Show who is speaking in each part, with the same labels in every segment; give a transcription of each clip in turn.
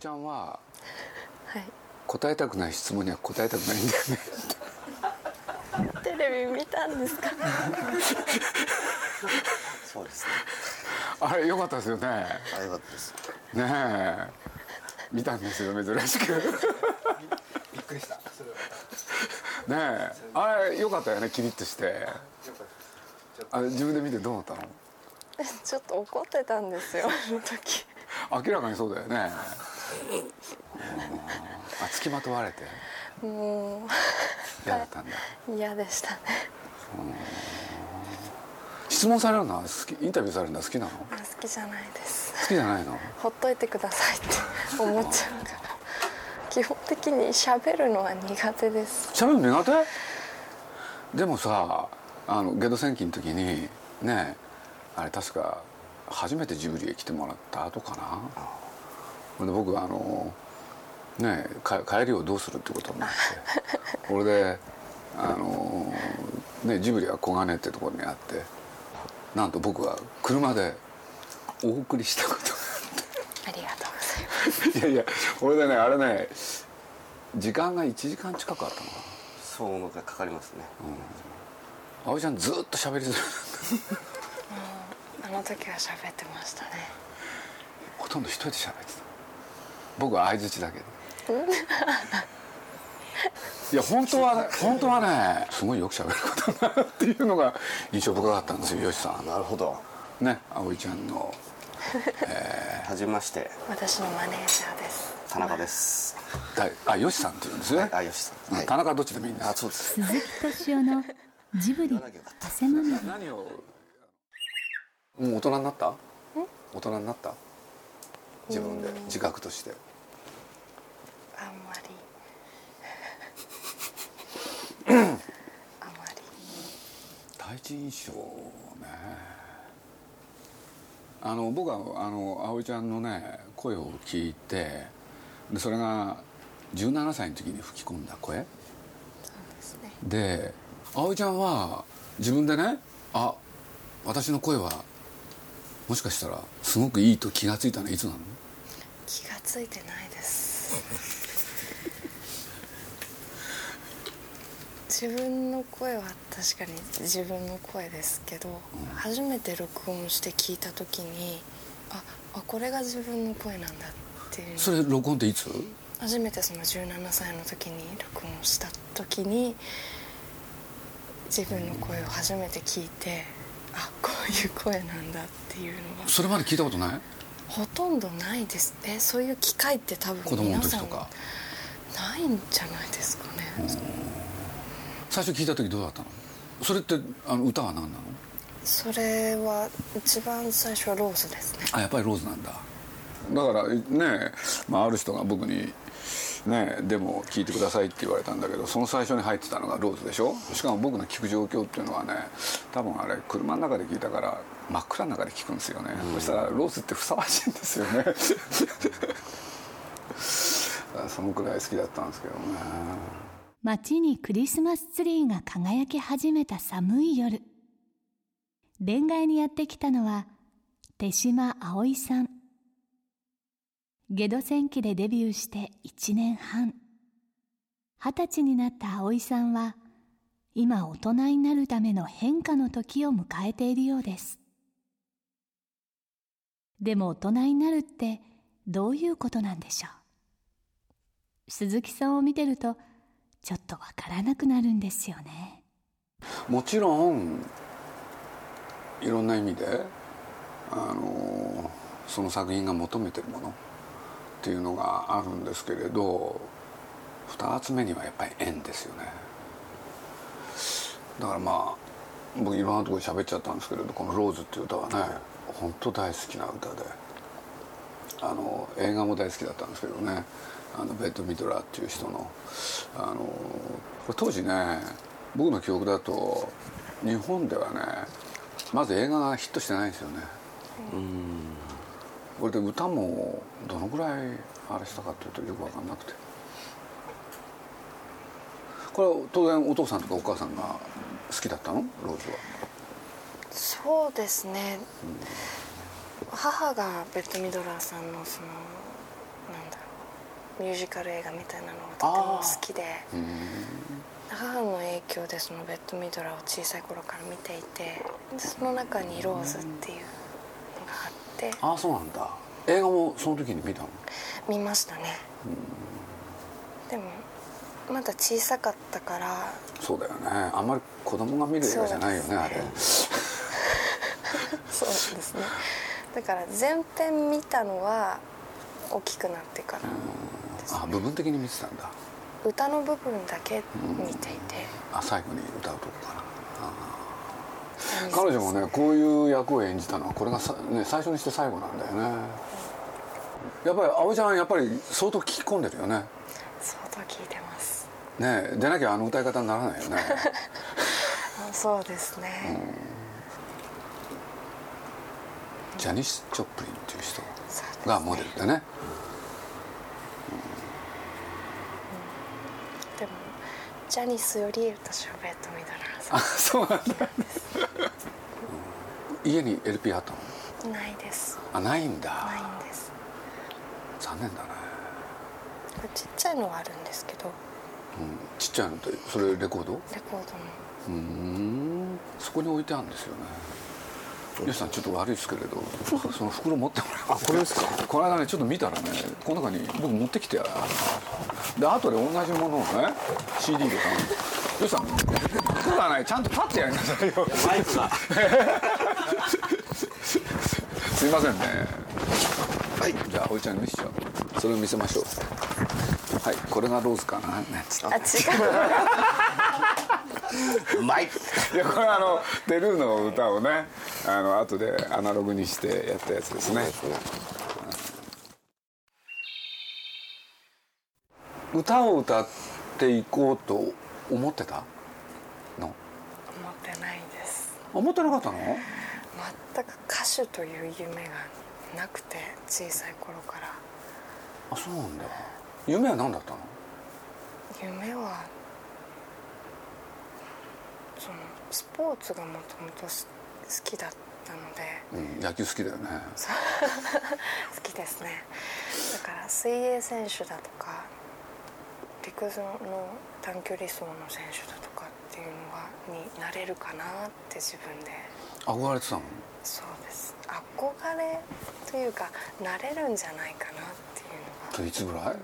Speaker 1: ちゃんは
Speaker 2: はい。
Speaker 1: 答えたくない質問には答えたくないんだよね。
Speaker 2: テレビ見たんですか？
Speaker 3: そうですね。
Speaker 1: あれ良かったですよね。
Speaker 3: あよかったです。
Speaker 1: ねえ。見たんですよ珍しく。
Speaker 4: びっくりした。それは
Speaker 1: ねえ。あれ良かったよねキリッとして。あれ自分で見てどう思ったの？
Speaker 2: ちょっと怒ってたんですよあの時。
Speaker 1: 明らかにそうだよね。うんあ付きまとわれて？
Speaker 2: もう。
Speaker 1: 嫌だったんだ。
Speaker 2: 嫌でしたね。
Speaker 1: 質問されるのは好き？インタビューされるのは好きなの？
Speaker 2: 好きじゃないです。
Speaker 1: 好きじゃないの？
Speaker 2: ほっといてくださいって思っちゃうから。基本的に喋るのは苦手です。
Speaker 1: 喋るの苦手？でもさあのゲド戦記の時にねあれ確か初めてジブリへ来てもらった後かな？で僕あのねか帰りをどうするってことになって。これであのねジブリは小金ってところにあってなんと僕は車でお送りしたことが
Speaker 2: ありがとうございます。
Speaker 1: いやいやこれでねあれね時間が1時間近くあったのかな。
Speaker 3: そうかかりますね、
Speaker 1: 葵ちゃんずっと喋りづらい。
Speaker 2: あの時は喋ってましたね。
Speaker 1: ほとんど一人で喋ってた僕は相づちだけでいや本当はね本当はねすごいよく喋ることだなっていうのが印象深かったんですよよしさ
Speaker 3: なるほど。
Speaker 1: んね葵ちゃんの。
Speaker 3: はじめまして。
Speaker 2: 私のマネージャーです。
Speaker 3: 田中です。
Speaker 1: だあよしさんって言うんですね、
Speaker 3: あよしさん、はい、
Speaker 1: 田中どっちでもいいんです。
Speaker 3: あそうです。
Speaker 5: 鈴木敏夫のジブリ汗まみれ。
Speaker 1: 何を？もう大人になった？大人になった？自分で。自覚として
Speaker 2: あんまり。あんまり。
Speaker 1: 第一印象ね。あの僕はあの葵ちゃんのね声を聞いてでそれが17歳の時に吹き込んだ声。
Speaker 2: そうですね。
Speaker 1: で葵ちゃんは自分でねあ私の声はもしかしたらすごくいいと気が付いたのはいつなの？
Speaker 2: 気がついてないです自分の声は確かに自分の声ですけど、初めて録音して聞いた時にああこれが自分の声なんだっていう。の
Speaker 1: それ録音っていつ？
Speaker 2: 初めてその17歳の時に録音した時に自分の声を初めて聞いてあこういう声なんだっていうのが。
Speaker 1: それまで聞いたことない？
Speaker 2: ほとんどないです。えそういう機会って多分皆さんないんじゃないですかね、
Speaker 1: 最初聞いた時どうだったの？それってあの歌は何なの？
Speaker 2: それは一番最初はローズですね。
Speaker 1: あやっぱりローズなんだ。だからね、まあ、ある人が僕に「ねでも聞いてください」って言われたんだけどその最初に入ってたのがローズでしょ？しかも僕の聞く状況っていうのはね多分あれ車の中で聞いたから真っ暗の中で聞くんですよね、そしたらローズってふさわしいんですよね。そのくらい好きだったんですけどね
Speaker 5: 街にクリスマスツリーが輝き始めた寒い夜。恋愛にやってきたのは手島葵さん。ゲド戦記でデビューして1年半。二十歳になった葵さんは今大人になるための変化の時を迎えているようです。でも大人になるってどういうことなんでしょう？鈴木さんを見てるとちょっとわからなくなるんですよね。
Speaker 1: もちろんいろんな意味であのその作品が求めてるものっていうのがあるんですけれど2つ目にはやっぱり縁ですよね。だからまあ僕いろんなところで喋っちゃったんですけれどこの「ローズ」っていう歌はね本当大好きな歌で。あの映画も大好きだったんですけどね。あのベッド・ミドラーっていう人の。あのこれ当時ね僕の記憶だと日本ではねまず映画がヒットしてないんですよね。これで歌もどのぐらいあれしたかっていうとよく分かんなくて。これは当然お父さんとかお母さんが好きだったの？ローズは。
Speaker 2: そうですね、母がベッド・ミドラーさんのそのなんだろうミュージカル映画みたいなのがとても好きで母の影響でそのベッド・ミドラーを小さい頃から見ていてでその中に「ローズ」っていうのがあって。
Speaker 1: ああそうなんだ。映画もその時に見たの？
Speaker 2: 見ましたね。でもまだ小さかったから。
Speaker 1: そうだよね。あんまり子供が見る映画じゃないよねあれ。
Speaker 2: そうですねだから全編見たのは大きくなってからです
Speaker 1: あ部分的に見てたんだ。
Speaker 2: 歌の部分だけ見ていて、
Speaker 1: あ最後に歌うとこかな。彼女もねこういう役を演じたのはこれがさ、ね、最初にして最後なんだよね。やっぱり葵ちゃんやっぱり相当聞き込んでるよね。
Speaker 2: 相当聞いてます。
Speaker 1: ねえでなきゃあの歌い方にならないよね。
Speaker 2: あそうですね、
Speaker 1: ジャニス・チョップリンっていう人がモデルでね。
Speaker 2: でもジャニスより私はベッド・ミドラーさ
Speaker 1: あそうなんだ。家に LP あったの？
Speaker 2: んないです。
Speaker 1: あないんだ。
Speaker 2: ないんです。
Speaker 1: 残念だね、
Speaker 2: ちっちゃいのはあるんですけど。
Speaker 1: うん、ちっちゃいのってそれレコード？
Speaker 2: レコードの。
Speaker 1: うーん。そこに置いてあるんですよね皆さんちょっと悪いですけれど。その袋持ってもらえます。これですか？この間ねちょっと見たらねこの中に僕持ってきてやで後で同じものをね CD で買うよしさん服がないちゃんと立ってやりなさいよ。
Speaker 3: マイクが。
Speaker 1: すいませんね。はいじゃあおいちゃんに見せちゃう。それを見せましょう。はいこれがローズかな。ねつって
Speaker 2: あ違う。
Speaker 3: うまい
Speaker 1: いやこれあのテルーの歌をねあの後でアナログにしてやったやつですね。歌を歌っていこうと思ってたの？
Speaker 2: 思ってないです。
Speaker 1: 思ってなかったの？
Speaker 2: 全く歌手という夢がなくて小さい頃から。
Speaker 1: あそうなんだ。夢は何だったの？
Speaker 2: 夢はそのスポーツがもともと好きだったので。
Speaker 1: うん野球好きだよね。
Speaker 2: 好きですね。だから水泳選手だとか陸上の短距離走の選手だとかっていうのがになれるかなって自分で。
Speaker 1: 憧れてたの？
Speaker 2: そうです。憧れというかなれるんじゃないかなっていうのが。
Speaker 1: いつぐらい？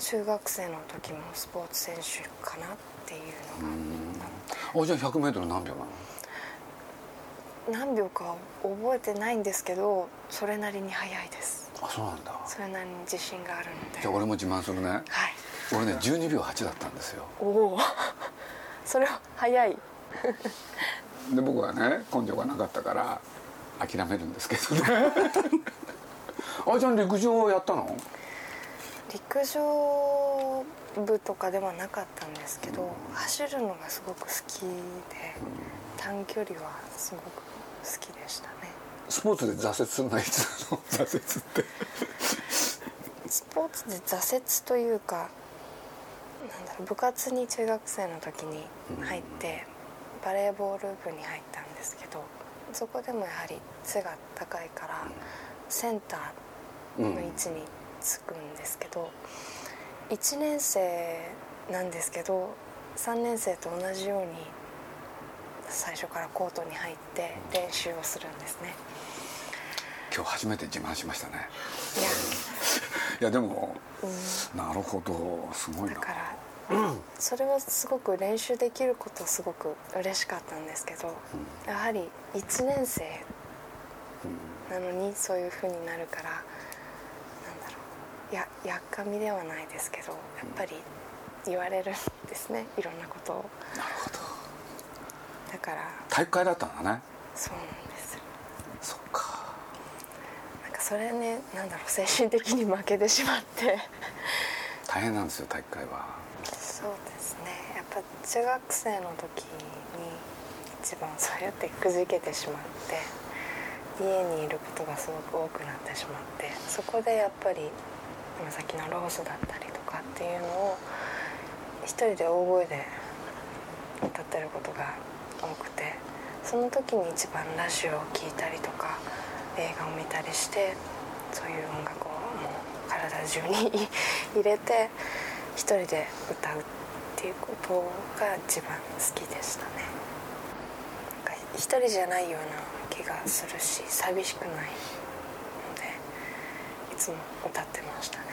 Speaker 2: 中学生の時もスポーツ選手かなっていうのが。
Speaker 1: あじゃあ 100m 何秒なの？
Speaker 2: 何秒かは覚えてないんですけどそれなりに速いです。
Speaker 1: あそうなんだ。
Speaker 2: それなりに自信があるので。
Speaker 1: じゃあ俺も自慢するね。
Speaker 2: はい。
Speaker 1: 俺ね12秒8だったんですよ。
Speaker 2: おお。それは速い。
Speaker 1: で僕はね根性がなかったから諦めるんですけどね。あいちゃん陸上やったの？
Speaker 2: 陸上部とかではなかったんですけど走るのがすごく好きで短距離はすごく好きでしたね。
Speaker 1: スポーツで挫折するのはいつなの？挫折って。
Speaker 2: スポーツで挫折というかなんだろう部活に中学生の時に入ってバレーボール部に入ったんですけどそこでもやはり背が高いからセンターの位置につくんですけど1年生なんですけど3年生と同じように最初からコートに入って練習をするんですね。
Speaker 1: 今日初めて自慢しましたね。
Speaker 2: いや。
Speaker 1: いやでも、なるほどすごいな。
Speaker 2: だからそれはすごく練習できることはすごく嬉しかったんですけど、やはり1年生なのにそういう風になるからなんだろう。ややっかみではないですけどやっぱり言われるんですねいろんなことを。
Speaker 1: なるほど
Speaker 2: だから。
Speaker 1: 体育会だったんだね。
Speaker 2: そうなんです。
Speaker 1: そっか。
Speaker 2: なんかそれねなんだろう精神的に負けてしまって。
Speaker 1: 大変なんですよ体育会は。
Speaker 2: そうですね。やっぱ中学生の時に一番そうやってくじけてしまって家にいることがすごく多くなってしまってそこでやっぱり今さっきのロースだったりとかっていうのを一人で大声で歌ってることが多くてその時に一番ラジオを聴いたりとか映画を見たりしてそういう音楽をもう体中に入れて一人で歌うっていうことが一番好きでしたね。なんか一人じゃないような気がするし寂しくないのでいつも歌ってましたね。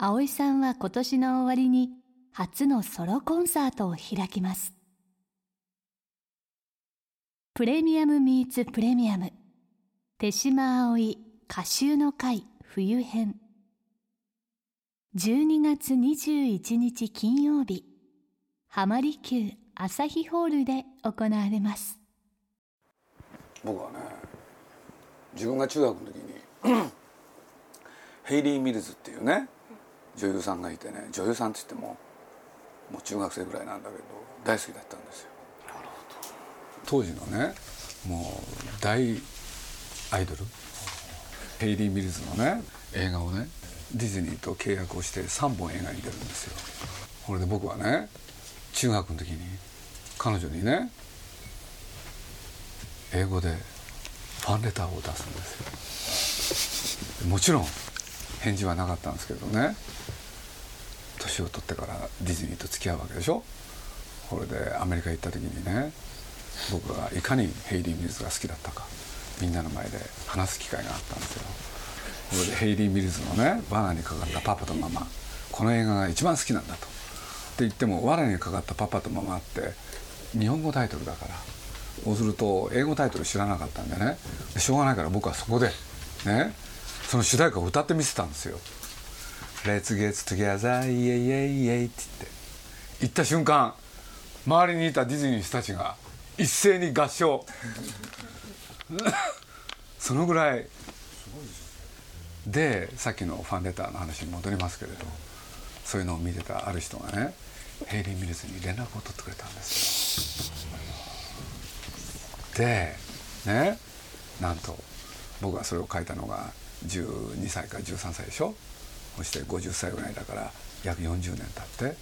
Speaker 5: 葵さんは今年の終わりに初のソロコンサートを開きます。プレミアムミーツプレミアム手島葵歌集の会冬編。12月21日金曜日。浜離宮朝日ホールで行われます。
Speaker 1: 僕はね自分が中学の時に ヘイリー・ミルズっていうね女優さんがいてね女優さんって言ってももう中学生ぐらいなんだけど大好きだったんですよ。当時のねもう大アイドルヘイリー・ミルズのね映画をねディズニーと契約をして3本映画に出るんですよ。これで僕はね中学の時に彼女にね英語でファンレターを出すんですよ。もちろん返事はなかったんですけどね。年を取ってからディズニーと付き合うわけでしょ？これでアメリカ行った時にね僕がいかにヘイリー・ミルズが好きだったかみんなの前で話す機会があったんですよ。これでヘイリー・ミルズのね「罠にかかったパパとママ」この映画が一番好きなんだと。って言っても「罠にかかったパパとママ」って日本語タイトルだからそうすると英語タイトル知らなかったんでね。しょうがないから僕はそこでねその主題歌を歌ってみせたんですよ「Let's get together イエイイエイイエイ」って言って。言った瞬間周りにいたディズニーの人たちが一斉に合唱。そのぐらい。でさっきのファンレターの話に戻りますけれどそういうのを見てたある人がねヘイリー・ミルズに連絡を取ってくれたんですよ。でねなんと僕がそれを書いたのが12歳か13歳でしょ？そして50歳ぐらいだから約40年経って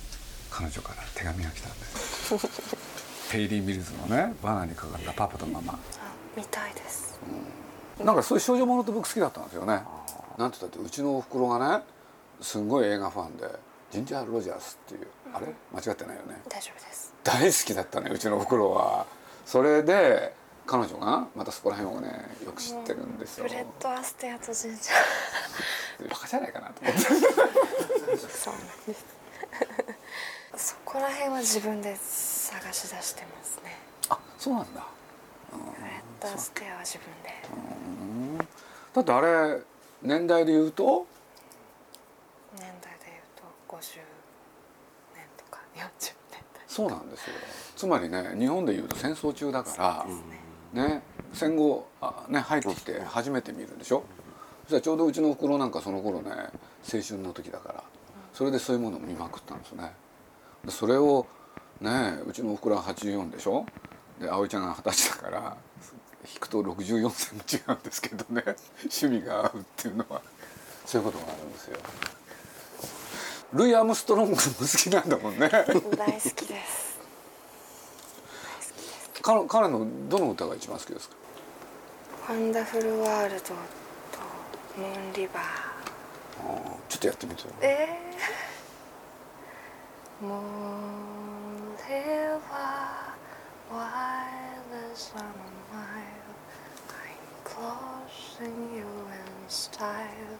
Speaker 1: 彼女から手紙が来たんです。ヘイリー・ミルズのね罠にかかったパパとママ。
Speaker 2: あ見たいです。
Speaker 1: なんかそういう少女ものって僕好きだったんですよね。なんて言ったってうちのおふくろがねすんごい映画ファンでジンジャー・ロジャースっていうあれ？間違ってないよね。
Speaker 2: 大丈夫です。
Speaker 1: 大好きだったねうちのおふくろは。それで彼女が？またそこら辺をねよく知ってるんですよ。
Speaker 2: フレッド・アステアとジンジ
Speaker 1: バカじゃないかなと思って。
Speaker 2: そうなんです。そこら辺は自分で探し出してますね。
Speaker 1: あそうなんだ。
Speaker 2: フレッド・アステアは自分で。
Speaker 1: だってあれ年代で言うと？
Speaker 2: 年代でいうと50年とか40年代。
Speaker 1: そうなんですよ。つまりね日本で言うと戦争中だから、ね戦後あ、ね、入ってきて初めて見るんでしょ？そしたらちょうどうちのおふくろなんかその頃ね青春の時だからそれでそういうものを見まくったんですね。でそれをねうちのおふくろは84でしょ？で葵ちゃんが二十歳だから引くと64歳も違うんですけどね。趣味が合うっていうのはそういうことがあるんですよ。ルイ・アームストロングも好きなんだもんね。
Speaker 2: 大好きです
Speaker 1: 彼彼のどの歌が一番好きですか？
Speaker 2: ワンダフルワールドとムーンリバー。
Speaker 1: ちょっとやってみてよ。
Speaker 2: えー、ムーンリバー while sun mile I'm closing you in style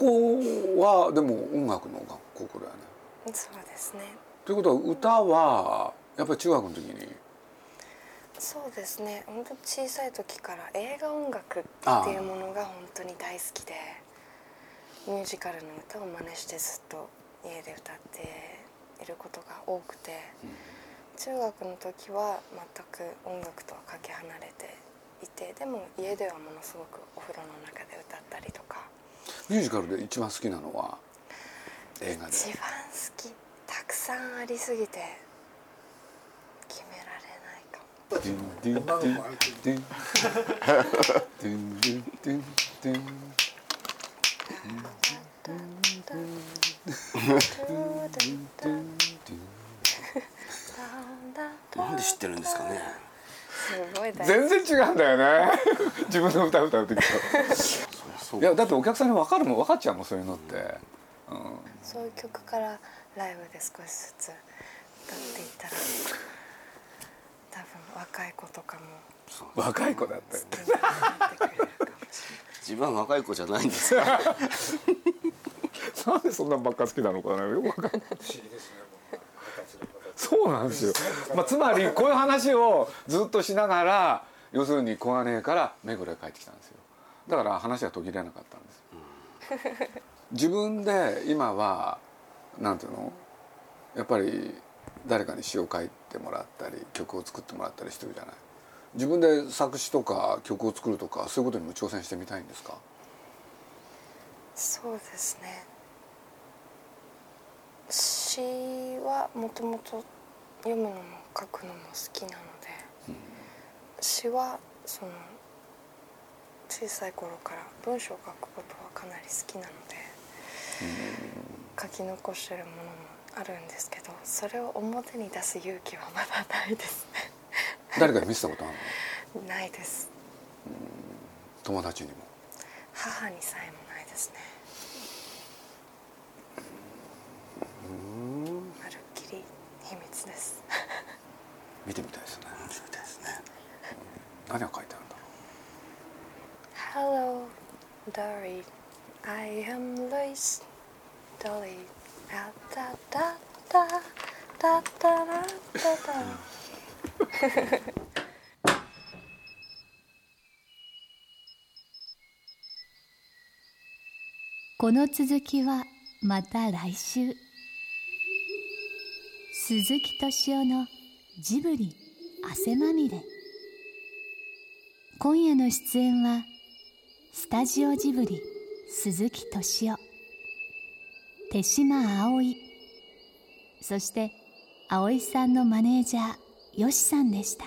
Speaker 1: 校はでも音楽の学高校だよね。
Speaker 2: そうですね。
Speaker 1: ということは歌はやっぱり中学の時に？
Speaker 2: そうですね。本当小さい時から映画音楽っていうものが本当に大好きでミュージカルの歌を真似してずっと家で歌っていることが多くて、中学の時は全く音楽とはかけ離れていてでも家ではものすごくお風呂の中で歌ったりとか
Speaker 1: ミュージカルで一番好きなのは？映画で。
Speaker 2: 一番好きたくさんありすぎて決められないかも。
Speaker 3: なんで知ってるんですかね？
Speaker 2: すごい
Speaker 1: 全然違うんだよね。自分の歌歌う時と。いやだってお客さんに分かるもん分かっちゃうもんそういうのって、うん、
Speaker 2: そういう曲からライブで少しずつ歌っていったら多分若い子とかも
Speaker 1: 若い子だったよ
Speaker 3: 自分は若い子じゃないんですか
Speaker 1: なんでそんなんばっか好きなのかなよくわかんない。そうなんですよ、まあ、つまりこういう話をずっとしながら要するに小金井から目黒へ帰ってきたんですよだから話は途切れなかったんですよ。自分で今はなんていうの？やっぱり誰かに詩を書いてもらったり曲を作ってもらったりしてるじゃない。自分で作詞とか曲を作るとかそういうことにも挑戦してみたいんですか？
Speaker 2: そうですね。詩はもともと読むのも書くのも好きなので、詩はその小さい頃から文章を書くことはかなり好きなので、書き残してるものもあるんですけどそれを表に出す勇気はまだないです。
Speaker 1: 誰かに見せたことあるの？
Speaker 2: ね ないです。
Speaker 1: 友達にも？
Speaker 2: 母にさえもないですね。まるっきり秘密です。
Speaker 1: 見てみたいですね。
Speaker 3: そうですね。
Speaker 1: 何が書い
Speaker 2: Hello Dolly I am Lois. Dolly あたたたたたらたた
Speaker 5: この続きはまた来週。鈴木敏夫のジブリ汗まみれ。今夜の出演はスタジオジブリ鈴木敏夫。手島葵。そして葵さんのマネージャーよしさんでした。